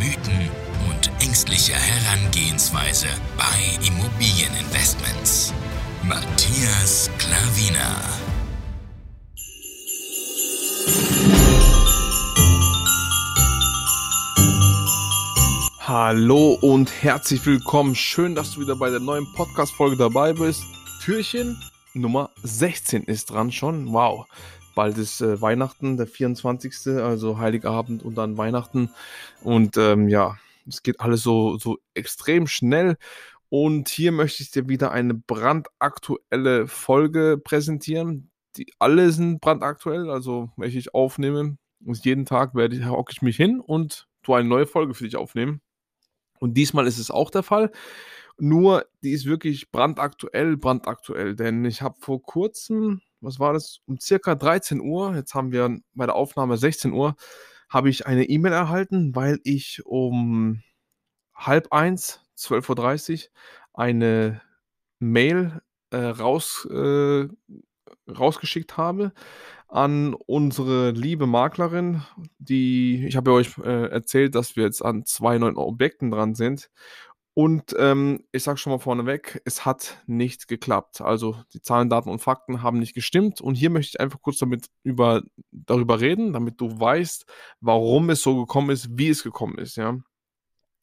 Mythen und ängstliche Herangehensweise bei Immobilieninvestments. Matthias Klavina. Hallo und herzlich willkommen. Schön, dass du wieder bei der neuen Podcast-Folge dabei bist. Türchen Nummer 16 ist dran schon. Wow. Bald ist äh, Weihnachten, der 24. Also Heiligabend und dann Weihnachten. Und ähm, ja, es geht alles so, so extrem schnell. Und hier möchte ich dir wieder eine brandaktuelle Folge präsentieren. Die alle sind brandaktuell, also welche ich aufnehme. Und jeden Tag werde ich, hocke ich mich hin und tue eine neue Folge für dich aufnehmen. Und diesmal ist es auch der Fall. Nur, die ist wirklich brandaktuell, brandaktuell. Denn ich habe vor kurzem, was war das, um circa 13 Uhr, jetzt haben wir bei der Aufnahme 16 Uhr, habe ich eine E-Mail erhalten, weil ich um halb eins, 12.30 Uhr, eine Mail äh, raus, äh, rausgeschickt habe an unsere liebe Maklerin, die, ich habe ja euch äh, erzählt, dass wir jetzt an zwei neuen Objekten dran sind und ähm, ich sage schon mal vorneweg, es hat nicht geklappt. Also die Zahlen, Daten und Fakten haben nicht gestimmt. Und hier möchte ich einfach kurz damit über, darüber reden, damit du weißt, warum es so gekommen ist, wie es gekommen ist. Ja?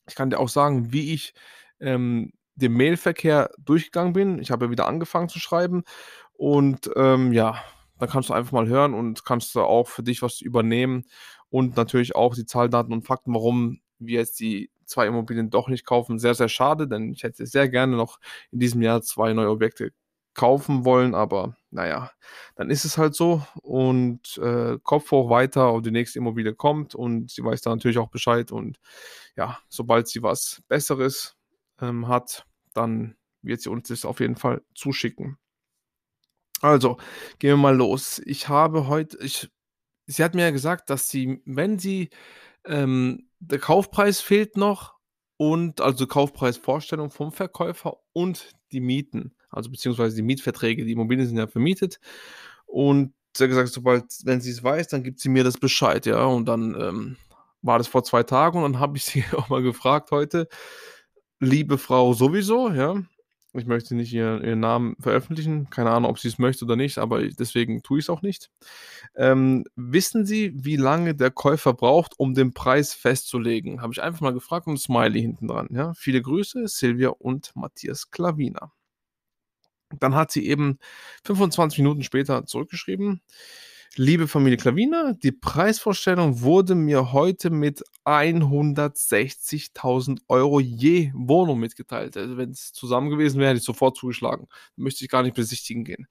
Ich kann dir auch sagen, wie ich ähm, den Mailverkehr durchgegangen bin. Ich habe ja wieder angefangen zu schreiben. Und ähm, ja, dann kannst du einfach mal hören und kannst du auch für dich was übernehmen. Und natürlich auch die Zahlen, Daten und Fakten, warum wir jetzt die zwei Immobilien doch nicht kaufen. Sehr, sehr schade, denn ich hätte sehr gerne noch in diesem Jahr zwei neue Objekte kaufen wollen, aber naja, dann ist es halt so und äh, Kopf hoch weiter und die nächste Immobilie kommt und sie weiß da natürlich auch Bescheid und ja, sobald sie was Besseres ähm, hat, dann wird sie uns das auf jeden Fall zuschicken. Also, gehen wir mal los. Ich habe heute, ich, sie hat mir ja gesagt, dass sie, wenn sie ähm, der Kaufpreis fehlt noch und also Kaufpreisvorstellung vom Verkäufer und die Mieten, also beziehungsweise die Mietverträge. Die Immobilien sind ja vermietet und sie hat gesagt, sobald, wenn sie es weiß, dann gibt sie mir das Bescheid, ja. Und dann ähm, war das vor zwei Tagen und dann habe ich sie auch mal gefragt heute, liebe Frau sowieso, ja, ich möchte nicht ihren, ihren Namen veröffentlichen. Keine Ahnung, ob sie es möchte oder nicht, aber deswegen tue ich es auch nicht. Ähm, wissen Sie, wie lange der Käufer braucht, um den Preis festzulegen? Habe ich einfach mal gefragt und Smiley hinten dran. Ja? Viele Grüße, Silvia und Matthias Klavina. Dann hat sie eben 25 Minuten später zurückgeschrieben. Liebe Familie Klavina, die Preisvorstellung wurde mir heute mit 160.000 Euro je Wohnung mitgeteilt. Also wenn es zusammen gewesen wäre, hätte ich sofort zugeschlagen. Müsste ich gar nicht besichtigen gehen.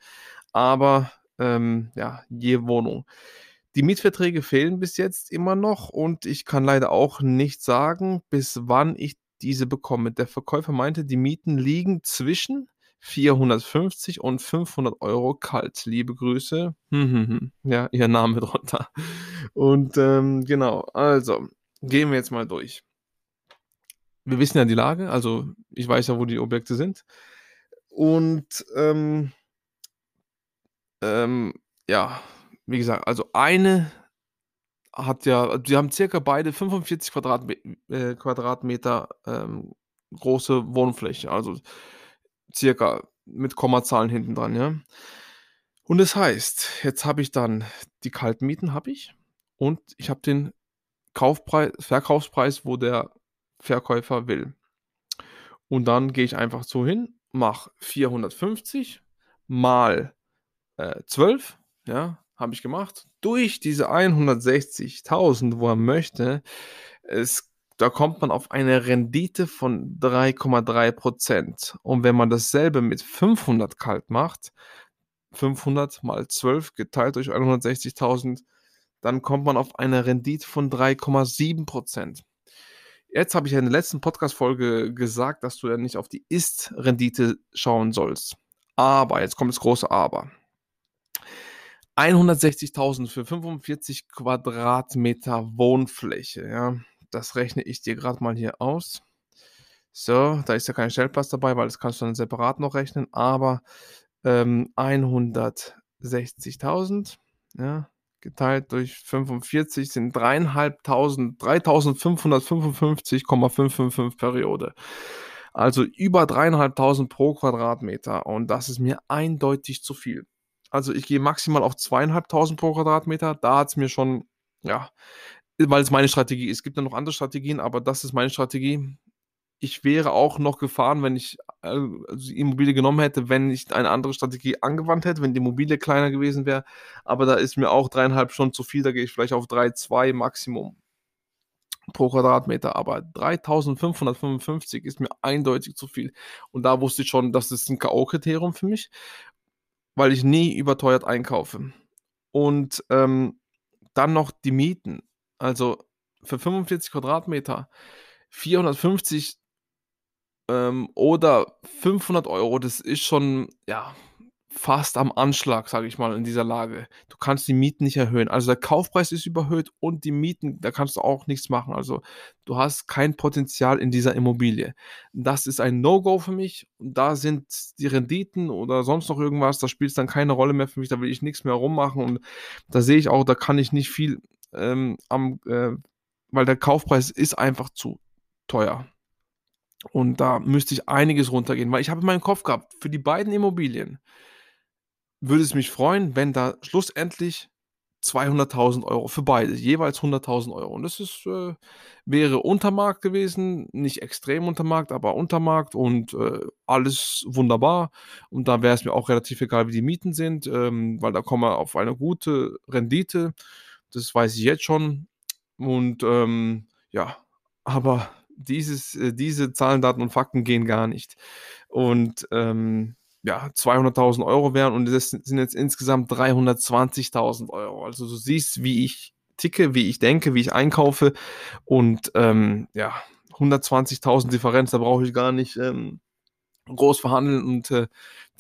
Aber ähm, ja, je Wohnung. Die Mietverträge fehlen bis jetzt immer noch und ich kann leider auch nicht sagen, bis wann ich diese bekomme. Der Verkäufer meinte, die Mieten liegen zwischen 450 und 500 Euro kalt. Liebe Grüße. Hm, hm, hm. Ja, ihr Name drunter. Und ähm, genau, also gehen wir jetzt mal durch. Wir wissen ja die Lage, also ich weiß ja, wo die Objekte sind. Und ähm, ähm, ja, wie gesagt, also eine hat ja, die haben circa beide 45 Quadratme äh, Quadratmeter ähm, große Wohnfläche. Also circa mit Kommazahlen hinten dran, ja. Und das heißt, jetzt habe ich dann die Kaltmieten habe ich und ich habe den Kaufpreis, Verkaufspreis, wo der Verkäufer will. Und dann gehe ich einfach so hin, mache 450 mal äh, 12, ja, habe ich gemacht, durch diese 160.000, wo er möchte. Es da kommt man auf eine Rendite von 3,3 Prozent. Und wenn man dasselbe mit 500 kalt macht, 500 mal 12 geteilt durch 160.000, dann kommt man auf eine Rendite von 3,7 Prozent. Jetzt habe ich ja in der letzten Podcast-Folge gesagt, dass du ja nicht auf die Ist-Rendite schauen sollst. Aber, jetzt kommt das große Aber. 160.000 für 45 Quadratmeter Wohnfläche, ja. Das rechne ich dir gerade mal hier aus. So, da ist ja kein Stellplatz dabei, weil das kannst du dann separat noch rechnen, aber ähm, 160.000, ja, geteilt durch 45 sind 3.500, 3.555,555 Periode. Also über 3.500 pro Quadratmeter und das ist mir eindeutig zu viel. Also ich gehe maximal auf 2.500 pro Quadratmeter, da hat es mir schon, ja, weil es meine Strategie ist. Es gibt ja noch andere Strategien, aber das ist meine Strategie ich wäre auch noch gefahren, wenn ich äh, also die Immobilie genommen hätte, wenn ich eine andere Strategie angewandt hätte, wenn die Immobilie kleiner gewesen wäre. Aber da ist mir auch dreieinhalb Stunden zu viel, da gehe ich vielleicht auf 3,2 Maximum pro Quadratmeter. Aber 3555 ist mir eindeutig zu viel. Und da wusste ich schon, das ist ein K.O.-Kriterium für mich, weil ich nie überteuert einkaufe. Und ähm, dann noch die Mieten. Also für 45 Quadratmeter 450 ähm, oder 500 Euro, das ist schon, ja, fast am Anschlag, sage ich mal, in dieser Lage. Du kannst die Mieten nicht erhöhen. Also der Kaufpreis ist überhöht und die Mieten, da kannst du auch nichts machen. Also du hast kein Potenzial in dieser Immobilie. Das ist ein No-Go für mich. Da sind die Renditen oder sonst noch irgendwas, da spielt es dann keine Rolle mehr für mich. Da will ich nichts mehr rummachen und da sehe ich auch, da kann ich nicht viel ähm, am, äh, weil der Kaufpreis ist einfach zu teuer. Und da müsste ich einiges runtergehen, weil ich habe in meinem Kopf gehabt, für die beiden Immobilien würde es mich freuen, wenn da schlussendlich 200.000 Euro für beide, jeweils 100.000 Euro. Und das ist, äh, wäre Untermarkt gewesen, nicht extrem Untermarkt, aber Untermarkt und äh, alles wunderbar. Und da wäre es mir auch relativ egal, wie die Mieten sind, ähm, weil da kommen wir auf eine gute Rendite. Das weiß ich jetzt schon. Und ähm, ja, aber dieses, äh, diese Zahlen, Daten und Fakten gehen gar nicht. Und ähm, ja, 200.000 Euro wären und das sind jetzt insgesamt 320.000 Euro. Also du siehst, wie ich ticke, wie ich denke, wie ich einkaufe und ähm, ja, 120.000 Differenz, da brauche ich gar nicht ähm, groß verhandeln und äh,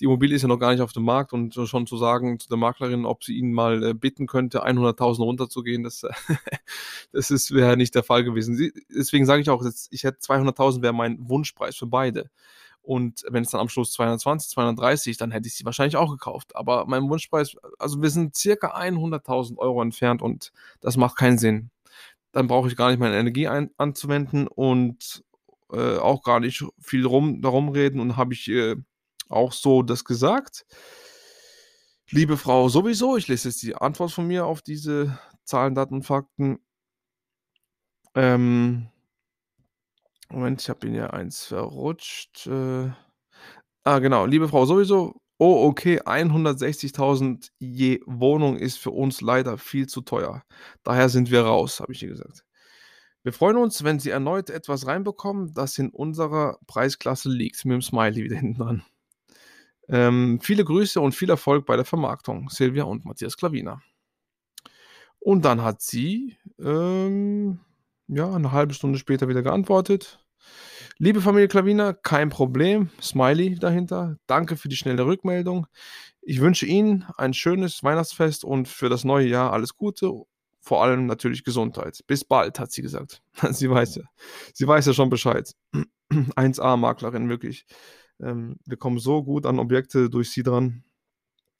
die Immobilie ist ja noch gar nicht auf dem Markt und schon zu sagen zu der Maklerin, ob sie ihn mal äh, bitten könnte, 100.000 runterzugehen, das, das ist wäre nicht der Fall gewesen. Sie, deswegen sage ich auch, ich hätte 200.000 wäre mein Wunschpreis für beide. Und wenn es dann am Schluss 220, 230, dann hätte ich sie wahrscheinlich auch gekauft. Aber mein Wunschpreis, also wir sind circa 100.000 Euro entfernt und das macht keinen Sinn. Dann brauche ich gar nicht meine Energie ein, anzuwenden und äh, auch gar nicht viel rum, darum reden und habe ich äh, auch so das gesagt. Liebe Frau, sowieso, ich lese jetzt die Antwort von mir auf diese Zahlen, Daten Fakten. Ähm, Moment, ich habe ihn ja eins verrutscht. Äh, ah, genau, liebe Frau, sowieso. Oh, okay, 160.000 je Wohnung ist für uns leider viel zu teuer. Daher sind wir raus, habe ich ihr gesagt. Wir freuen uns, wenn Sie erneut etwas reinbekommen, das in unserer Preisklasse liegt. Mit dem Smiley wieder hinten dran. Ähm, viele Grüße und viel Erfolg bei der Vermarktung. Silvia und Matthias Klaviner. Und dann hat sie, ähm, ja, eine halbe Stunde später wieder geantwortet. Liebe Familie Klaviner, kein Problem. Smiley dahinter. Danke für die schnelle Rückmeldung. Ich wünsche Ihnen ein schönes Weihnachtsfest und für das neue Jahr alles Gute vor allem natürlich Gesundheit. Bis bald, hat sie gesagt. sie weiß ja, sie weiß ja schon Bescheid. 1A-Maklerin, wirklich. Ähm, wir kommen so gut an Objekte durch sie dran.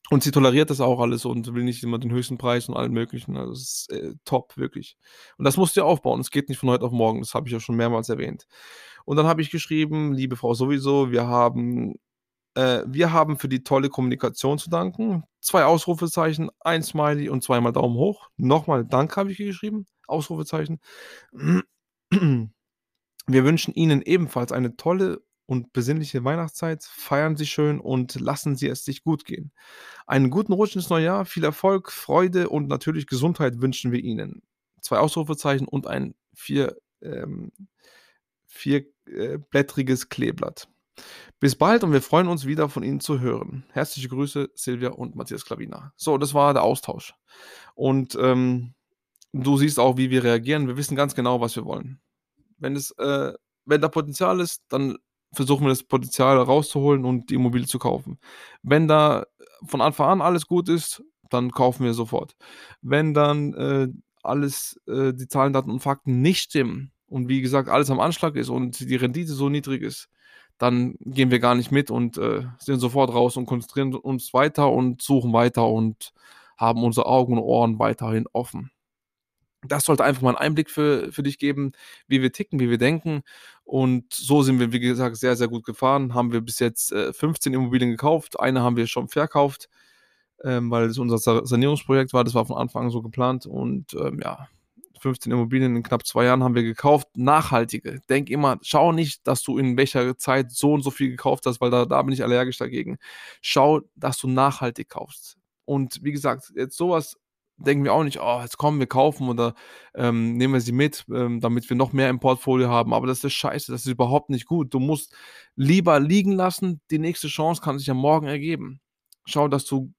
Und sie toleriert das auch alles und will nicht immer den höchsten Preis und allen möglichen. Also es ist äh, top, wirklich. Und das musst du aufbauen. Es geht nicht von heute auf morgen. Das habe ich ja schon mehrmals erwähnt. Und dann habe ich geschrieben, liebe Frau sowieso, wir haben äh, wir haben für die tolle Kommunikation zu danken. Zwei Ausrufezeichen, ein Smiley und zweimal Daumen hoch. Nochmal Dank habe ich geschrieben. Ausrufezeichen. Wir wünschen Ihnen ebenfalls eine tolle und besinnliche Weihnachtszeit. Feiern Sie schön und lassen Sie es sich gut gehen. Einen guten Rutsch ins neue Jahr, viel Erfolg, Freude und natürlich Gesundheit wünschen wir Ihnen. Zwei Ausrufezeichen und ein vier, ähm, vierblättriges äh, Kleeblatt. Bis bald und wir freuen uns wieder von Ihnen zu hören. Herzliche Grüße, Silvia und Matthias Klavina. So, das war der Austausch. Und ähm, du siehst auch, wie wir reagieren. Wir wissen ganz genau, was wir wollen. Wenn es, äh, wenn da Potenzial ist, dann versuchen wir das Potenzial rauszuholen und die Immobilie zu kaufen. Wenn da von Anfang an alles gut ist, dann kaufen wir sofort. Wenn dann äh, alles, äh, die Zahlen, Daten und Fakten nicht stimmen und wie gesagt alles am Anschlag ist und die Rendite so niedrig ist, dann gehen wir gar nicht mit und äh, sind sofort raus und konzentrieren uns weiter und suchen weiter und haben unsere Augen und Ohren weiterhin offen. Das sollte einfach mal einen Einblick für, für dich geben, wie wir ticken, wie wir denken. Und so sind wir, wie gesagt, sehr, sehr gut gefahren. Haben wir bis jetzt äh, 15 Immobilien gekauft. Eine haben wir schon verkauft, ähm, weil es unser Sanierungsprojekt war. Das war von Anfang an so geplant. Und ähm, ja, 15 Immobilien in knapp zwei Jahren haben wir gekauft. Nachhaltige. Denk immer, schau nicht, dass du in welcher Zeit so und so viel gekauft hast, weil da, da bin ich allergisch dagegen. Schau, dass du nachhaltig kaufst. Und wie gesagt, jetzt sowas denken wir auch nicht, oh, jetzt kommen wir kaufen oder ähm, nehmen wir sie mit, ähm, damit wir noch mehr im Portfolio haben. Aber das ist scheiße, das ist überhaupt nicht gut. Du musst lieber liegen lassen, die nächste Chance kann sich ja morgen ergeben. Schau, dass du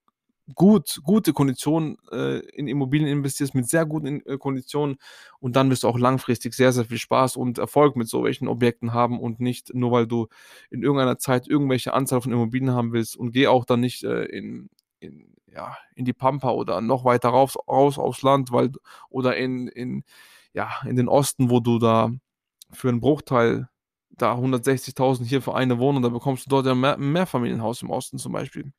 gut, gute Konditionen äh, in Immobilien investierst, mit sehr guten äh, Konditionen und dann wirst du auch langfristig sehr, sehr viel Spaß und Erfolg mit solchen Objekten haben und nicht nur, weil du in irgendeiner Zeit irgendwelche Anzahl von Immobilien haben willst und geh auch dann nicht äh, in, in, ja, in die Pampa oder noch weiter raus, raus aufs Land, weil, oder in, in, ja, in den Osten, wo du da für einen Bruchteil da 160.000 hier für eine Wohnung, da bekommst du dort ja ein Mehrfamilienhaus im Osten zum Beispiel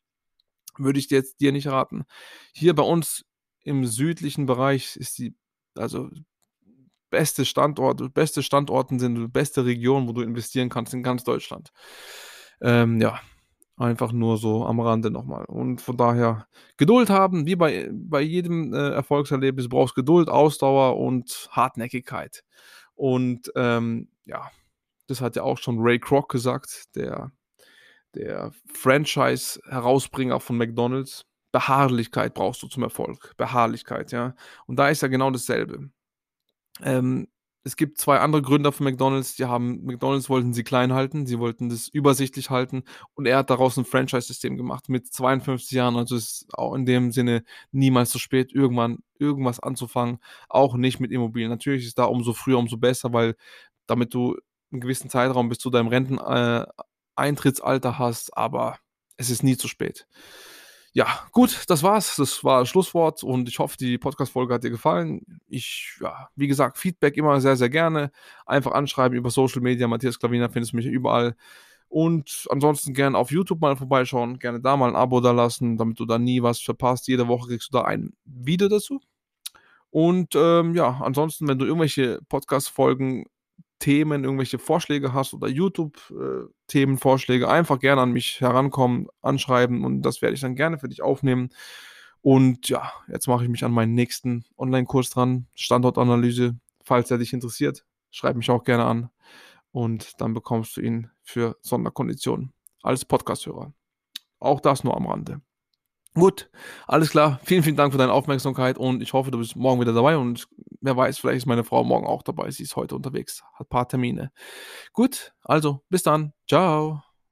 würde ich dir jetzt dir nicht raten. Hier bei uns im südlichen Bereich ist die, also beste Standort, beste Standorten sind die beste Region, wo du investieren kannst in ganz Deutschland. Ähm, ja, einfach nur so am Rande nochmal. Und von daher Geduld haben, wie bei, bei jedem äh, Erfolgserlebnis, brauchst Geduld, Ausdauer und Hartnäckigkeit. Und ähm, ja, das hat ja auch schon Ray Kroc gesagt, der der Franchise-Herausbringer von McDonald's. Beharrlichkeit brauchst du zum Erfolg. Beharrlichkeit, ja. Und da ist ja genau dasselbe. Ähm, es gibt zwei andere Gründer von McDonald's, die haben, McDonald's wollten sie klein halten, sie wollten das übersichtlich halten und er hat daraus ein Franchise-System gemacht mit 52 Jahren, also ist auch in dem Sinne niemals zu spät, irgendwann irgendwas anzufangen, auch nicht mit Immobilien. Natürlich ist da umso früher, umso besser, weil damit du einen gewissen Zeitraum bis zu deinem Renten, äh, Eintrittsalter hast, aber es ist nie zu spät. Ja, gut, das war's. Das war das Schlusswort und ich hoffe, die Podcast-Folge hat dir gefallen. Ich, ja, wie gesagt, Feedback immer sehr, sehr gerne. Einfach anschreiben über Social Media. Matthias Klavina findest du mich überall. Und ansonsten gerne auf YouTube mal vorbeischauen, gerne da mal ein Abo da lassen, damit du da nie was verpasst. Jede Woche kriegst du da ein Video dazu. Und ähm, ja, ansonsten, wenn du irgendwelche Podcast-Folgen Themen, irgendwelche Vorschläge hast oder YouTube-Themenvorschläge, äh, einfach gerne an mich herankommen, anschreiben und das werde ich dann gerne für dich aufnehmen. Und ja, jetzt mache ich mich an meinen nächsten Online-Kurs dran, Standortanalyse. Falls er dich interessiert, schreib mich auch gerne an und dann bekommst du ihn für Sonderkonditionen als Podcast-Hörer. Auch das nur am Rande. Gut, alles klar. Vielen, vielen Dank für deine Aufmerksamkeit und ich hoffe, du bist morgen wieder dabei und wer weiß, vielleicht ist meine Frau morgen auch dabei. Sie ist heute unterwegs, hat ein paar Termine. Gut, also bis dann. Ciao.